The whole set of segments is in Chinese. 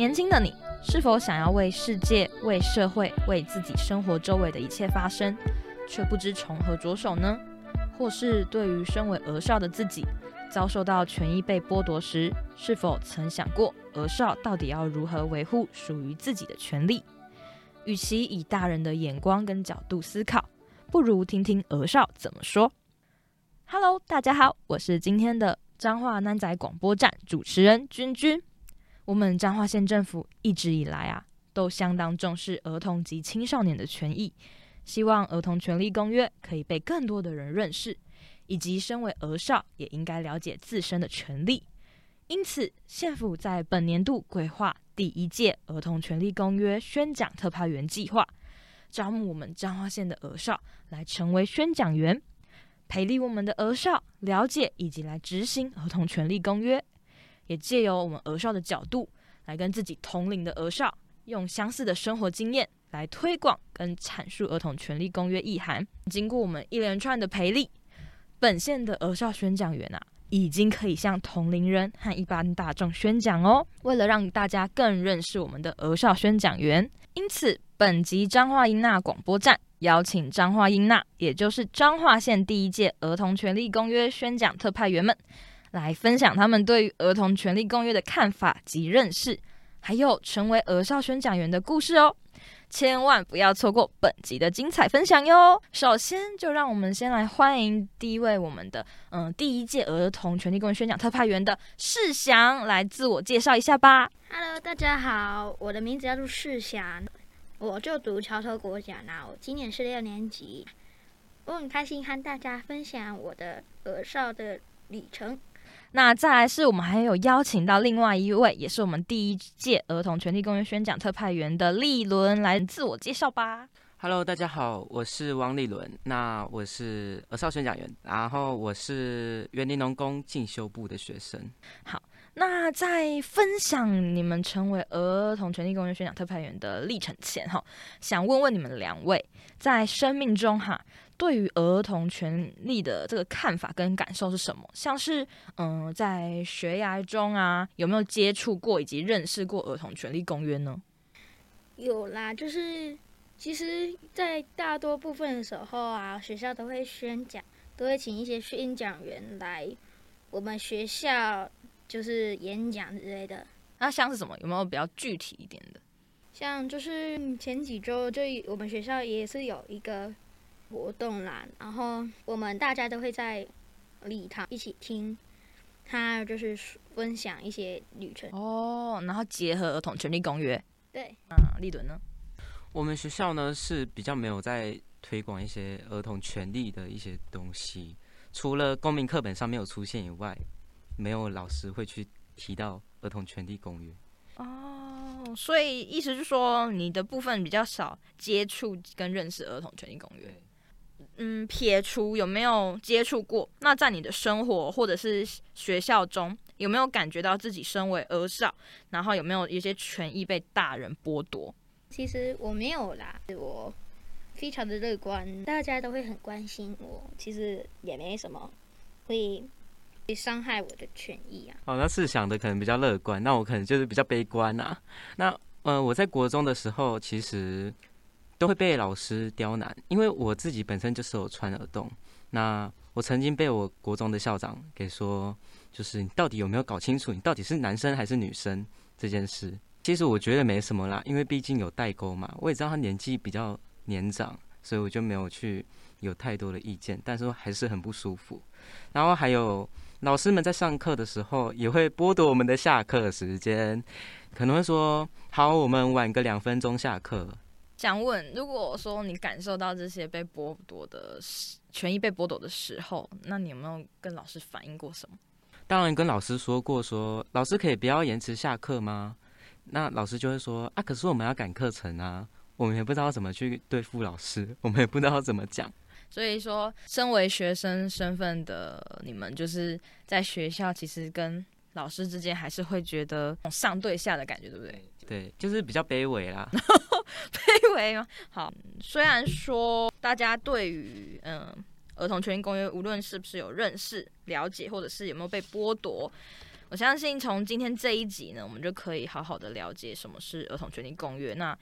年轻的你，是否想要为世界、为社会、为自己生活周围的一切发声，却不知从何着手呢？或是对于身为儿少的自己，遭受到权益被剥夺时，是否曾想过儿少到底要如何维护属于自己的权利？与其以大人的眼光跟角度思考，不如听听儿少怎么说。Hello，大家好，我是今天的彰化南仔广播站主持人君君。我们彰化县政府一直以来啊，都相当重视儿童及青少年的权益，希望儿童权利公约可以被更多的人认识，以及身为儿少也应该了解自身的权利。因此，县府在本年度规划第一届儿童权利公约宣讲特派员计划，招募我们彰化县的儿少来成为宣讲员，培力我们的儿少了解以及来执行儿童权利公约。也借由我们儿少的角度，来跟自己同龄的儿少，用相似的生活经验来推广跟阐述儿童权利公约意涵。经过我们一连串的培力，本县的儿少宣讲员啊，已经可以向同龄人和一般大众宣讲哦。为了让大家更认识我们的儿少宣讲员，因此本集彰化英娜广播站邀请彰化英娜，也就是彰化县第一届儿童权利公约宣讲特派员们。来分享他们对于儿童权利公约的看法及认识，还有成为儿少宣讲员的故事哦！千万不要错过本集的精彩分享哟！首先，就让我们先来欢迎第一位我们的嗯第一届儿童权利公约宣讲特派员的世祥来自我介绍一下吧。Hello，大家好，我的名字叫做世祥，我就读桥头国小呢，我今年是六年级，我很开心和大家分享我的儿少的旅程。那再来是我们还有邀请到另外一位，也是我们第一届儿童权利公约宣讲特派员的立伦来自我介绍吧。Hello，大家好，我是汪立伦，那我是儿少宣讲员，然后我是园林农工进修部的学生。好，那在分享你们成为儿童权利公约宣讲特派员的历程前，哈，想问问你们两位，在生命中哈。对于儿童权利的这个看法跟感受是什么？像是嗯，在学涯中啊，有没有接触过以及认识过儿童权利公约呢？有啦，就是其实，在大多部分的时候啊，学校都会宣讲，都会请一些宣讲员来我们学校就是演讲之类的。那像是什么？有没有比较具体一点的？像就是前几周，就我们学校也是有一个。活动啦，然后我们大家都会在礼堂一起听，他就是分享一些旅程哦，然后结合儿童权利公约。对，啊，立伦呢？我们学校呢是比较没有在推广一些儿童权利的一些东西，除了公民课本上没有出现以外，没有老师会去提到儿童权利公约。哦，所以意思是说你的部分比较少接触跟认识儿童权利公约。嗯，撇除有没有接触过，那在你的生活或者是学校中，有没有感觉到自己身为儿少，然后有没有一些权益被大人剥夺？其实我没有啦，我非常的乐观，大家都会很关心我，其实也没什么会会伤害我的权益啊。哦，那是想的可能比较乐观，那我可能就是比较悲观啊。那呃，我在国中的时候，其实。都会被老师刁难，因为我自己本身就是有穿耳洞。那我曾经被我国中的校长给说，就是你到底有没有搞清楚，你到底是男生还是女生这件事。其实我觉得没什么啦，因为毕竟有代沟嘛。我也知道他年纪比较年长，所以我就没有去有太多的意见。但是还是很不舒服。然后还有老师们在上课的时候，也会剥夺我们的下课时间，可能会说：“好，我们晚个两分钟下课。”想问，如果说你感受到这些被剥夺的权益被剥夺的时候，那你有没有跟老师反映过什么？当然跟老师说过，说老师可以不要延迟下课吗？那老师就会说啊，可是我们要赶课程啊，我们也不知道怎么去对付老师，我们也不知道怎么讲。所以说，身为学生身份的你们，就是在学校其实跟老师之间还是会觉得上对下的感觉，对不对？对，就是比较卑微啦。卑微吗？好，虽然说大家对于嗯儿童权利公约，无论是不是有认识、了解，或者是有没有被剥夺，我相信从今天这一集呢，我们就可以好好的了解什么是儿童权利公约。那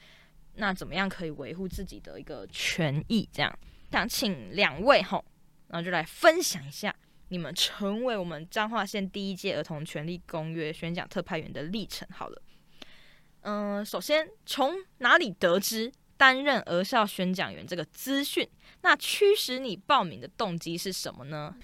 那怎么样可以维护自己的一个权益？这样想请两位吼，然后就来分享一下你们成为我们彰化县第一届儿童权利公约宣讲特派员的历程。好了，嗯，首先从哪里得知担任儿少宣讲员这个资讯？那驱使你报名的动机是什么呢？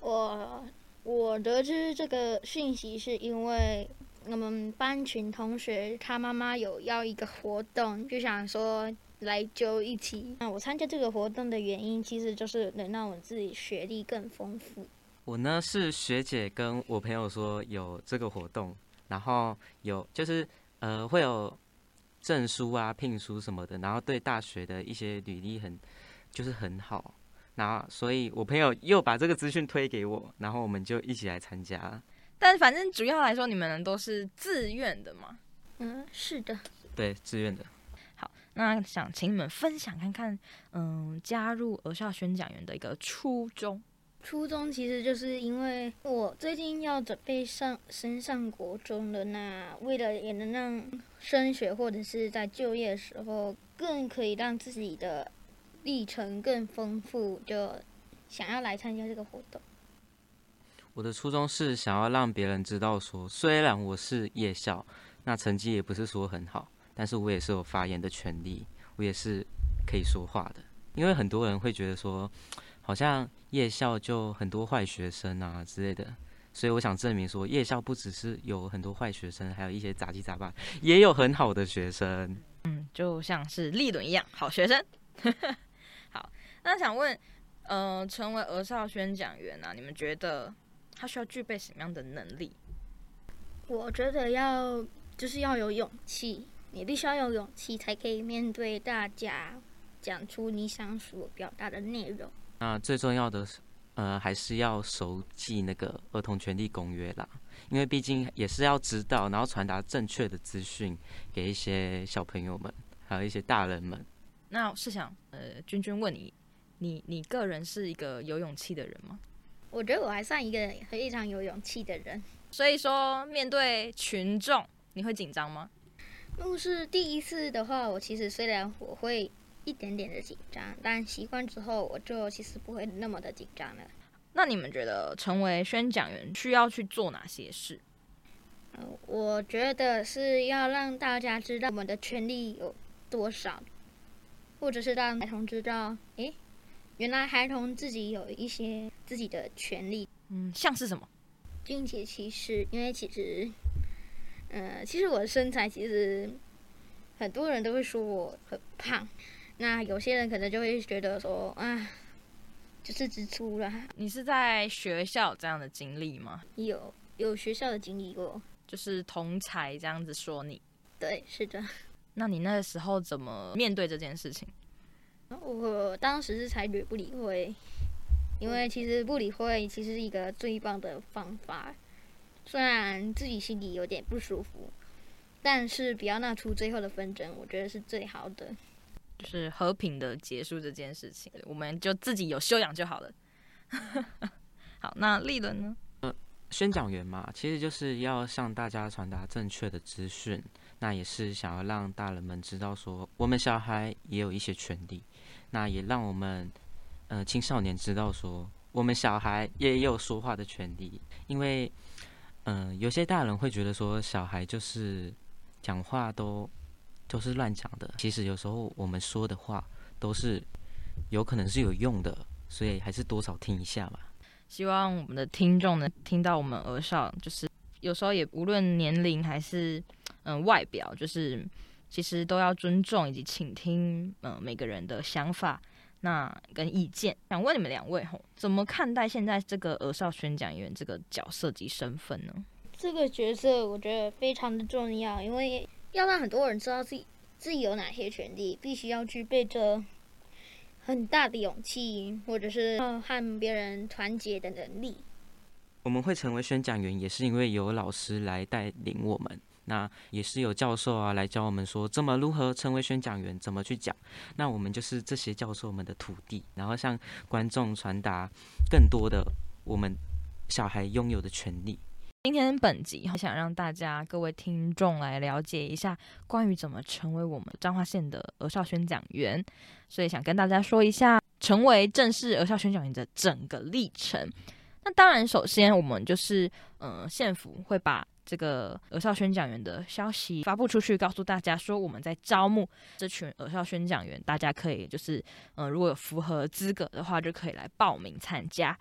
我。我得知这个讯息是因为我们班群同学他妈妈有要一个活动，就想说来揪一起。那我参加这个活动的原因，其实就是能让我自己学历更丰富。我呢是学姐跟我朋友说有这个活动，然后有就是呃会有证书啊、聘书什么的，然后对大学的一些履历很就是很好。然后，所以我朋友又把这个资讯推给我，然后我们就一起来参加。但反正主要来说，你们都是自愿的嘛？嗯，是的。对，自愿的。好，那想请你们分享看看，嗯，加入儿校宣讲员的一个初衷。初衷其实就是因为我最近要准备上升上国中了，那为了也能让升学或者是在就业的时候更可以让自己的。历程更丰富，就想要来参加这个活动。我的初衷是想要让别人知道，说虽然我是夜校，那成绩也不是说很好，但是我也是有发言的权利，我也是可以说话的。因为很多人会觉得说，好像夜校就很多坏学生啊之类的，所以我想证明说，夜校不只是有很多坏学生，还有一些杂七杂八，也有很好的学生。嗯，就像是立伦一样，好学生。好那想问，呃，成为儿少宣讲员啊，你们觉得他需要具备什么样的能力？我觉得要就是要有勇气，你必须要有勇气才可以面对大家，讲出你想所表达的内容。那最重要的是，呃，还是要熟记那个儿童权利公约啦，因为毕竟也是要知道，然后传达正确的资讯给一些小朋友们，还有一些大人们。那是想，呃，君君问你。你你个人是一个有勇气的人吗？我觉得我还算一个非常有勇气的人。所以说，面对群众，你会紧张吗？如果是第一次的话，我其实虽然我会一点点的紧张，但习惯之后，我就其实不会那么的紧张了。那你们觉得成为宣讲员需要去做哪些事？我觉得是要让大家知道我们的权利有多少，或者是让孩童知道，诶。原来孩童自己有一些自己的权利，嗯，像是什么？并且其实，因为其实，呃，其实我的身材其实很多人都会说我很胖，那有些人可能就会觉得说啊，就是支出了。你是在学校这样的经历吗？有，有学校的经历过，就是同才这样子说你。对，是的。那你那个时候怎么面对这件事情？我当时是采取不理会，因为其实不理会其实是一个最棒的方法。虽然自己心里有点不舒服，但是不要闹出最后的纷争，我觉得是最好的。就是和平的结束这件事情，我们就自己有修养就好了。好，那立伦呢？呃，宣讲员嘛，其实就是要向大家传达正确的资讯，那也是想要让大人们知道说，我们小孩也有一些权利。那也让我们，呃，青少年知道说，我们小孩也有说话的权利。因为，嗯，有些大人会觉得说，小孩就是讲话都都是乱讲的。其实有时候我们说的话都是有可能是有用的，所以还是多少听一下吧。希望我们的听众能听到我们儿少，就是有时候也无论年龄还是嗯外表，就是。其实都要尊重以及倾听，嗯，每个人的想法，那跟意见。想问你们两位吼，怎么看待现在这个儿少宣讲员这个角色及身份呢？这个角色我觉得非常的重要，因为要让很多人知道自己自己有哪些权利，必须要具备着很大的勇气，或者是和别人团结的能力。我们会成为宣讲员，也是因为有老师来带领我们。那也是有教授啊来教我们说怎么如何成为宣讲员，怎么去讲。那我们就是这些教授们的徒弟，然后向观众传达更多的我们小孩拥有的权利。今天本集想让大家各位听众来了解一下关于怎么成为我们彰化县的儿少宣讲员，所以想跟大家说一下成为正式儿少宣讲员的整个历程。那当然，首先我们就是嗯，县府会把这个儿少宣讲员的消息发布出去，告诉大家说我们在招募这群儿少宣讲员，大家可以就是嗯，如果有符合资格的话，就可以来报名参加。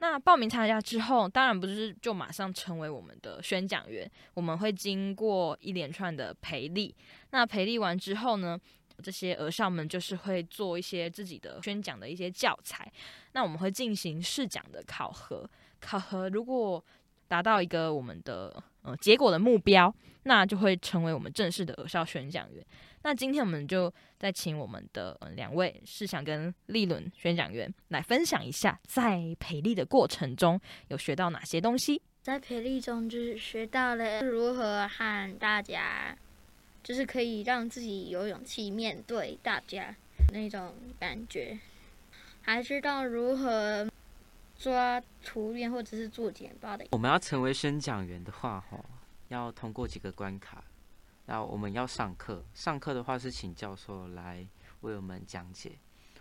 那报名参加之后，当然不是就马上成为我们的宣讲员，我们会经过一连串的培力。那培力完之后呢，这些儿少们就是会做一些自己的宣讲的一些教材。那我们会进行试讲的考核，考核如果达到一个我们的呃结果的目标，那就会成为我们正式的儿少宣讲员。那今天我们就再请我们的两位试想跟立伦宣讲员来分享一下，在培力的过程中有学到哪些东西。在培力中，就是学到了如何和大家，就是可以让自己有勇气面对大家那种感觉，还知道如何抓图片或者是做简报的。我们要成为宣讲员的话，哈，要通过几个关卡。那我们要上课，上课的话是请教授来为我们讲解。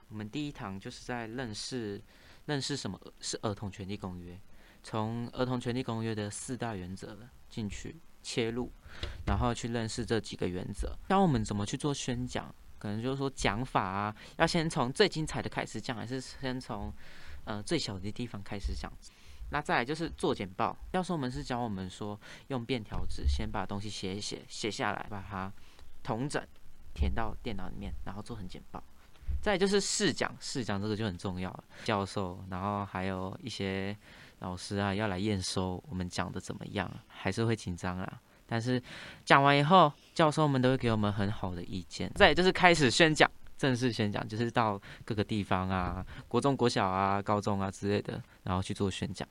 我们第一堂就是在认识认识什么是儿童权利公约，从儿童权利公约的四大原则进去切入，然后去认识这几个原则。教我们怎么去做宣讲，可能就是说讲法啊，要先从最精彩的开始讲，还是先从呃最小的地方开始讲？那再来就是做简报，教授们是教我们说用便条纸先把东西写一写，写下来，把它同整填到电脑里面，然后做成简报。再就是试讲，试讲这个就很重要了。教授，然后还有一些老师啊要来验收我们讲的怎么样，还是会紧张啊。但是讲完以后，教授们都会给我们很好的意见。再就是开始宣讲，正式宣讲就是到各个地方啊，国中、国小啊、高中啊之类的，然后去做宣讲。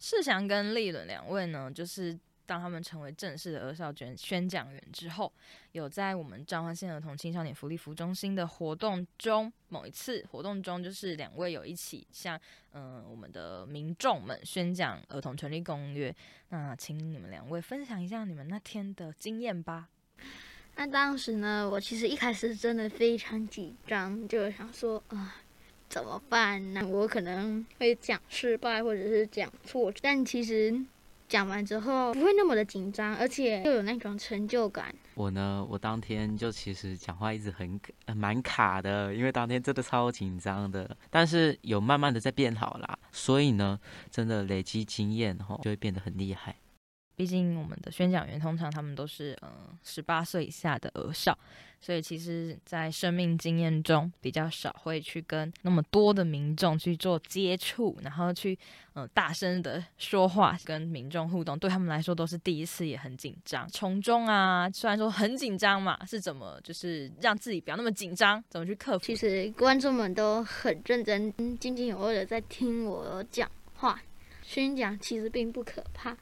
世祥跟立伦两位呢，就是当他们成为正式的儿少捐宣讲员之后，有在我们彰化县儿童青少年福利服务中心的活动中，某一次活动中，就是两位有一起向嗯我们的民众们宣讲儿童权利公约。那请你们两位分享一下你们那天的经验吧。那当时呢，我其实一开始真的非常紧张，就想说啊。怎么办呢？我可能会讲失败，或者是讲错，但其实讲完之后不会那么的紧张，而且又有那种成就感。我呢，我当天就其实讲话一直很蛮卡的，因为当天真的超紧张的，但是有慢慢的在变好啦，所以呢，真的累积经验后就会变得很厉害。毕竟我们的宣讲员通常他们都是嗯十八岁以下的儿少，所以其实，在生命经验中比较少会去跟那么多的民众去做接触，然后去嗯大声的说话跟民众互动，对他们来说都是第一次，也很紧张。从中啊，虽然说很紧张嘛，是怎么就是让自己不要那么紧张，怎么去克服？其实观众们都很认真、津津有味的在听我讲话，宣讲其实并不可怕。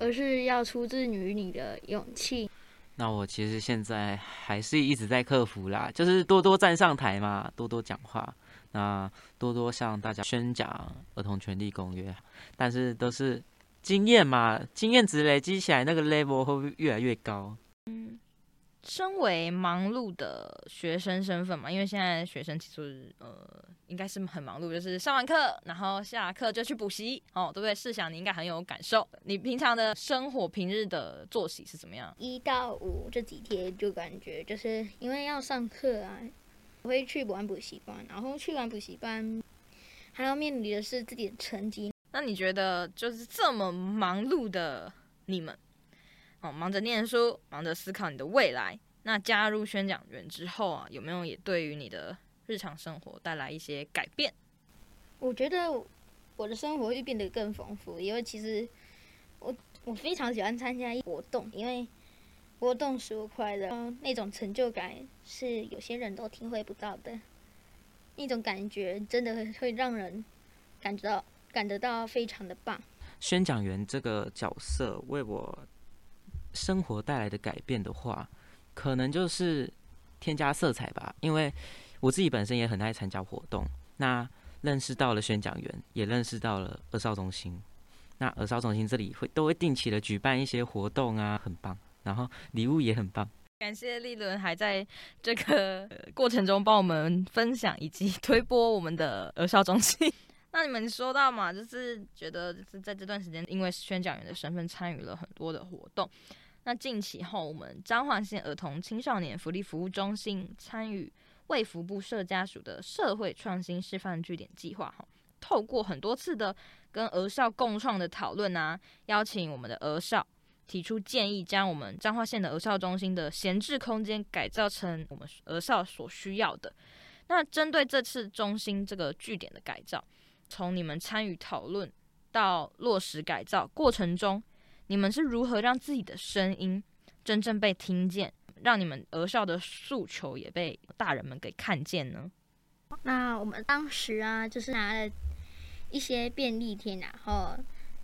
而是要出自于你的勇气。那我其实现在还是一直在克服啦，就是多多站上台嘛，多多讲话，那多多向大家宣讲儿童权利公约。但是都是经验嘛，经验值累积起来，那个 level 会越来越高。嗯。身为忙碌的学生身份嘛，因为现在学生其实呃应该是很忙碌，就是上完课然后下课就去补习哦，对不对？试想你应该很有感受，你平常的生活平日的作息是怎么样？一到五这几天就感觉就是因为要上课啊，我会去玩补习班，然后去完补习班还要面临的是自己的成绩。那你觉得就是这么忙碌的你们？哦，忙着念书，忙着思考你的未来。那加入宣讲员之后啊，有没有也对于你的日常生活带来一些改变？我觉得我的生活会变得更丰富，因为其实我我非常喜欢参加活动，因为活动使我快乐，那种成就感是有些人都体会不到的，那种感觉真的会让人感觉到感得到非常的棒。宣讲员这个角色为我。生活带来的改变的话，可能就是添加色彩吧。因为我自己本身也很爱参加活动，那认识到了宣讲员，也认识到了二少中心。那耳少中心这里会都会定期的举办一些活动啊，很棒。然后礼物也很棒。感谢立伦还在这个过程中帮我们分享以及推播我们的耳少中心。那你们说到嘛，就是觉得就是在这段时间，因为宣讲员的身份参与了很多的活动。那近期后，我们彰化县儿童青少年福利服务中心参与卫福部社家属的社会创新示范据点计划，哈，透过很多次的跟儿少共创的讨论啊，邀请我们的儿少提出建议，将我们彰化县的儿少中心的闲置空间改造成我们儿少所需要的。那针对这次中心这个据点的改造，从你们参与讨论到落实改造过程中。你们是如何让自己的声音真正被听见，让你们儿少的诉求也被大人们给看见呢？那我们当时啊，就是拿了一些便利贴，然后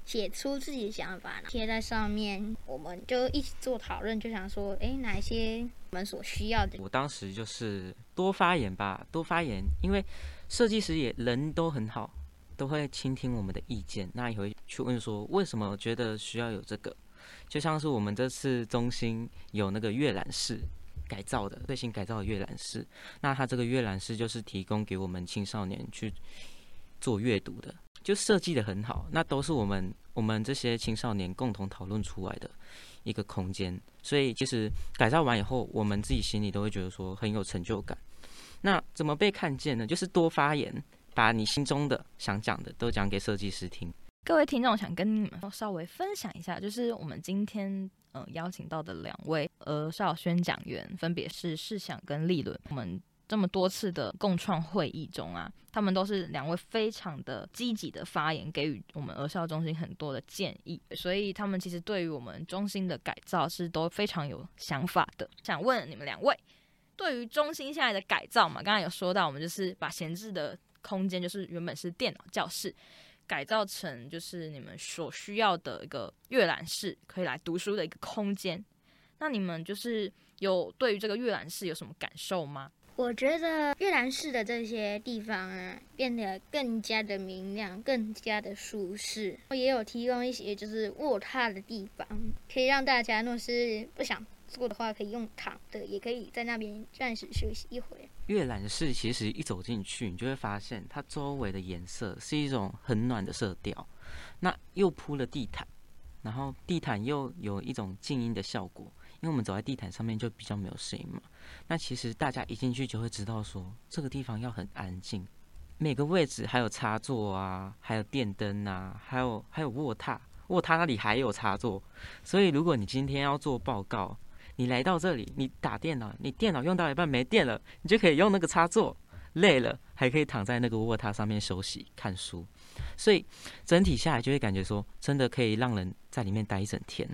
写出自己的想法，贴在上面，我们就一起做讨论，就想说，哎，哪一些我们所需要的？我当时就是多发言吧，多发言，因为设计师也人都很好。都会倾听我们的意见，那也会去问说为什么觉得需要有这个？就像是我们这次中心有那个阅览室改造的最新改造的阅览室，那它这个阅览室就是提供给我们青少年去做阅读的，就设计的很好。那都是我们我们这些青少年共同讨论出来的一个空间，所以其实改造完以后，我们自己心里都会觉得说很有成就感。那怎么被看见呢？就是多发言。把你心中的想讲的都讲给设计师听。各位听众，想跟你们稍微分享一下，就是我们今天呃邀请到的两位儿少宣讲员，分别是世想跟立伦。我们这么多次的共创会议中啊，他们都是两位非常的积极的发言，给予我们儿少中心很多的建议。所以他们其实对于我们中心的改造是都非常有想法的。想问你们两位，对于中心现在的改造嘛，刚刚有说到，我们就是把闲置的。空间就是原本是电脑教室，改造成就是你们所需要的一个阅览室，可以来读书的一个空间。那你们就是有对于这个阅览室有什么感受吗？我觉得阅览室的这些地方啊，变得更加的明亮，更加的舒适。我也有提供一些就是卧榻的地方，可以让大家若是不想。坐的话可以用躺的，也可以在那边暂时休息一会。阅览室其实一走进去，你就会发现它周围的颜色是一种很暖的色调，那又铺了地毯，然后地毯又有一种静音的效果，因为我们走在地毯上面就比较没有声音嘛。那其实大家一进去就会知道说，这个地方要很安静，每个位置还有插座啊，还有电灯啊，还有还有卧榻，卧榻那里还有插座，所以如果你今天要做报告。你来到这里，你打电脑，你电脑用到一半没电了，你就可以用那个插座。累了还可以躺在那个卧榻上面休息看书，所以整体下来就会感觉说，真的可以让人在里面待一整天。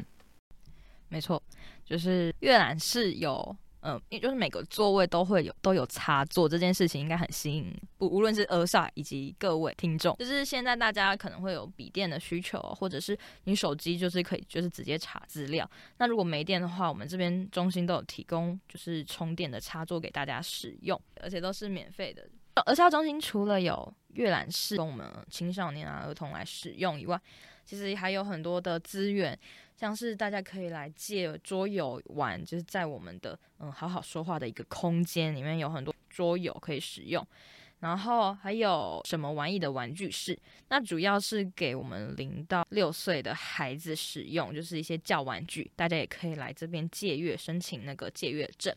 没错，就是阅览室有。嗯，也就是每个座位都会有都有插座，这件事情应该很吸引不无论是尔少以及各位听众。就是现在大家可能会有笔电的需求，或者是你手机就是可以就是直接查资料。那如果没电的话，我们这边中心都有提供就是充电的插座给大家使用，而且都是免费的。儿少中心除了有阅览室供我们青少年啊儿童来使用以外，其实还有很多的资源。像是大家可以来借桌游玩，就是在我们的嗯好好说话的一个空间里面有很多桌游可以使用，然后还有什么玩意的玩具室，那主要是给我们零到六岁的孩子使用，就是一些教玩具，大家也可以来这边借阅，申请那个借阅证。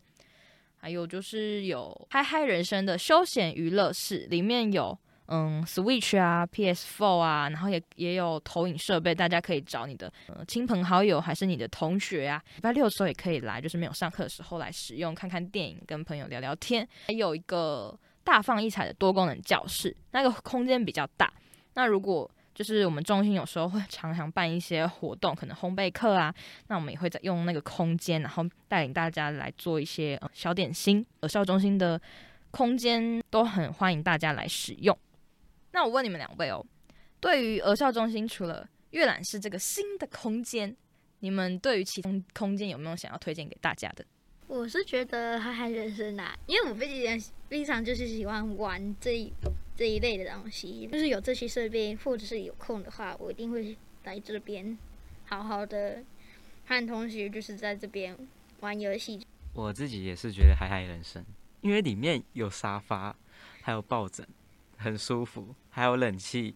还有就是有嗨嗨人生的休闲娱乐室，里面有。嗯，Switch 啊，PS4 啊，然后也也有投影设备，大家可以找你的呃亲朋好友，还是你的同学啊，礼拜六的时候也可以来，就是没有上课的时候来使用，看看电影，跟朋友聊聊天。还有一个大放异彩的多功能教室，那个空间比较大。那如果就是我们中心有时候会常常办一些活动，可能烘焙课啊，那我们也会在用那个空间，然后带领大家来做一些呃小点心。呃校中心的空间都很欢迎大家来使用。那我问你们两位哦，对于儿少中心除了阅览室这个新的空间，你们对于其他空间有没有想要推荐给大家的？我是觉得嗨嗨人生啊，因为我非常非常就是喜欢玩这一这一类的东西，就是有这些设备或者是有空的话，我一定会来这边好好的和同学就是在这边玩游戏。我自己也是觉得海海人生，因为里面有沙发，还有抱枕，很舒服，还有冷气，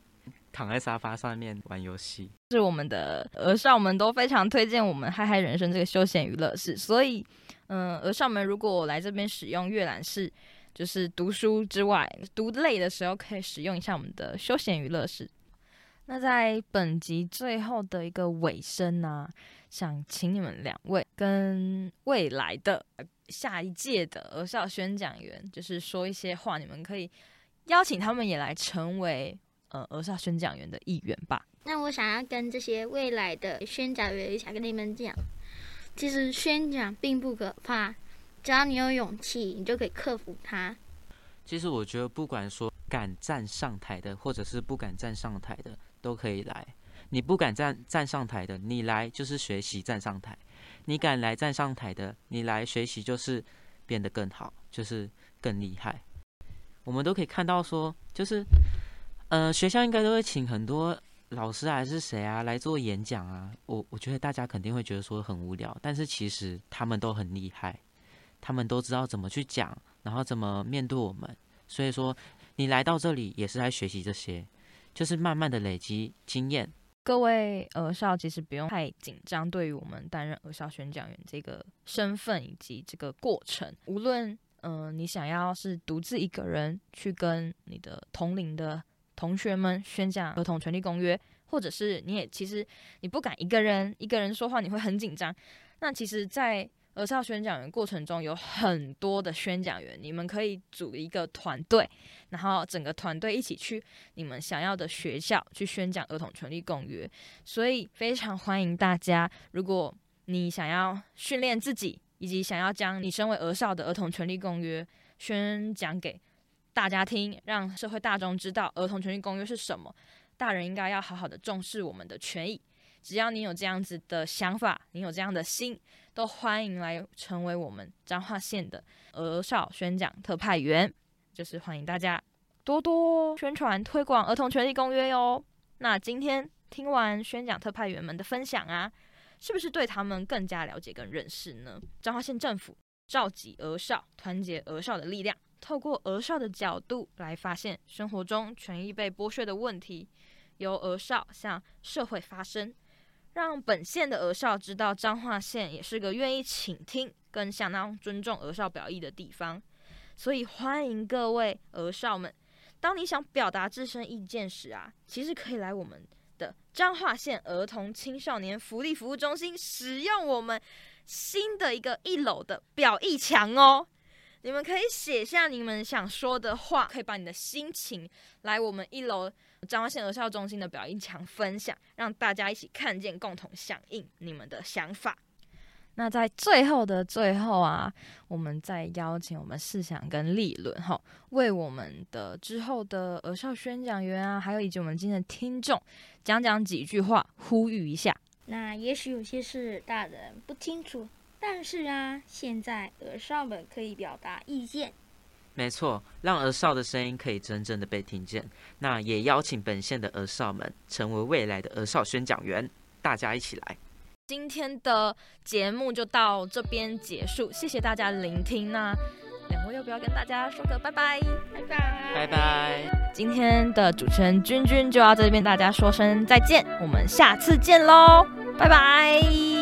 躺在沙发上面玩游戏。是我们的儿少们都非常推荐我们嗨嗨人生这个休闲娱乐室，所以，嗯，儿少们如果来这边使用阅览室，就是读书之外，读累的时候可以使用一下我们的休闲娱乐室。那在本集最后的一个尾声呢，想请你们两位跟未来的下一届的儿少宣讲员，就是说一些话，你们可以邀请他们也来成为呃儿少宣讲员的一员吧。那我想要跟这些未来的宣讲员想跟你们讲，其实宣讲并不可怕，只要你有勇气，你就可以克服它。其实我觉得，不管说敢站上台的，或者是不敢站上台的。都可以来，你不敢站站上台的，你来就是学习站上台；你敢来站上台的，你来学习就是变得更好，就是更厉害。我们都可以看到说，就是呃，学校应该都会请很多老师还是谁啊来做演讲啊。我我觉得大家肯定会觉得说很无聊，但是其实他们都很厉害，他们都知道怎么去讲，然后怎么面对我们。所以说，你来到这里也是在学习这些。就是慢慢的累积经验。各位儿少其实不用太紧张，对于我们担任儿少宣讲员这个身份以及这个过程，无论嗯你想要是独自一个人去跟你的同龄的同学们宣讲儿童权利公约，或者是你也其实你不敢一个人一个人说话，你会很紧张。那其实，在儿少宣讲员过程中有很多的宣讲员，你们可以组一个团队，然后整个团队一起去你们想要的学校去宣讲儿童权利公约。所以非常欢迎大家，如果你想要训练自己，以及想要将你身为儿少的儿童权利公约宣讲给大家听，让社会大众知道儿童权利公约是什么，大人应该要好好的重视我们的权益。只要你有这样子的想法，你有这样的心。都欢迎来成为我们彰化县的儿少宣讲特派员，就是欢迎大家多多宣传推广儿童权利公约哟。那今天听完宣讲特派员们的分享啊，是不是对他们更加了解跟认识呢？彰化县政府召集儿少，团结儿少的力量，透过儿少的角度来发现生活中权益被剥削的问题，由儿少向社会发声。让本县的儿少知道，彰化县也是个愿意倾听跟相当尊重儿少表意的地方，所以欢迎各位儿少们，当你想表达自身意见时啊，其实可以来我们的彰化县儿童青少年福利服务中心，使用我们新的一个一楼的表意墙哦。你们可以写下你们想说的话，可以把你的心情来我们一楼彰化县儿少中心的表意墙分享，让大家一起看见，共同响应你们的想法。那在最后的最后啊，我们再邀请我们思想跟立论哈，为我们的之后的儿少宣讲员啊，还有以及我们今天的听众讲讲几句话，呼吁一下。那也许有些事大人不清楚。但是啊，现在儿少们可以表达意见，没错，让儿少的声音可以真正的被听见。那也邀请本县的儿少们成为未来的儿少宣讲员，大家一起来。今天的节目就到这边结束，谢谢大家聆听。那两位要不要跟大家说个拜拜？拜拜，拜拜。今天的主持人君君就要这边大家说声再见，我们下次见喽，拜拜。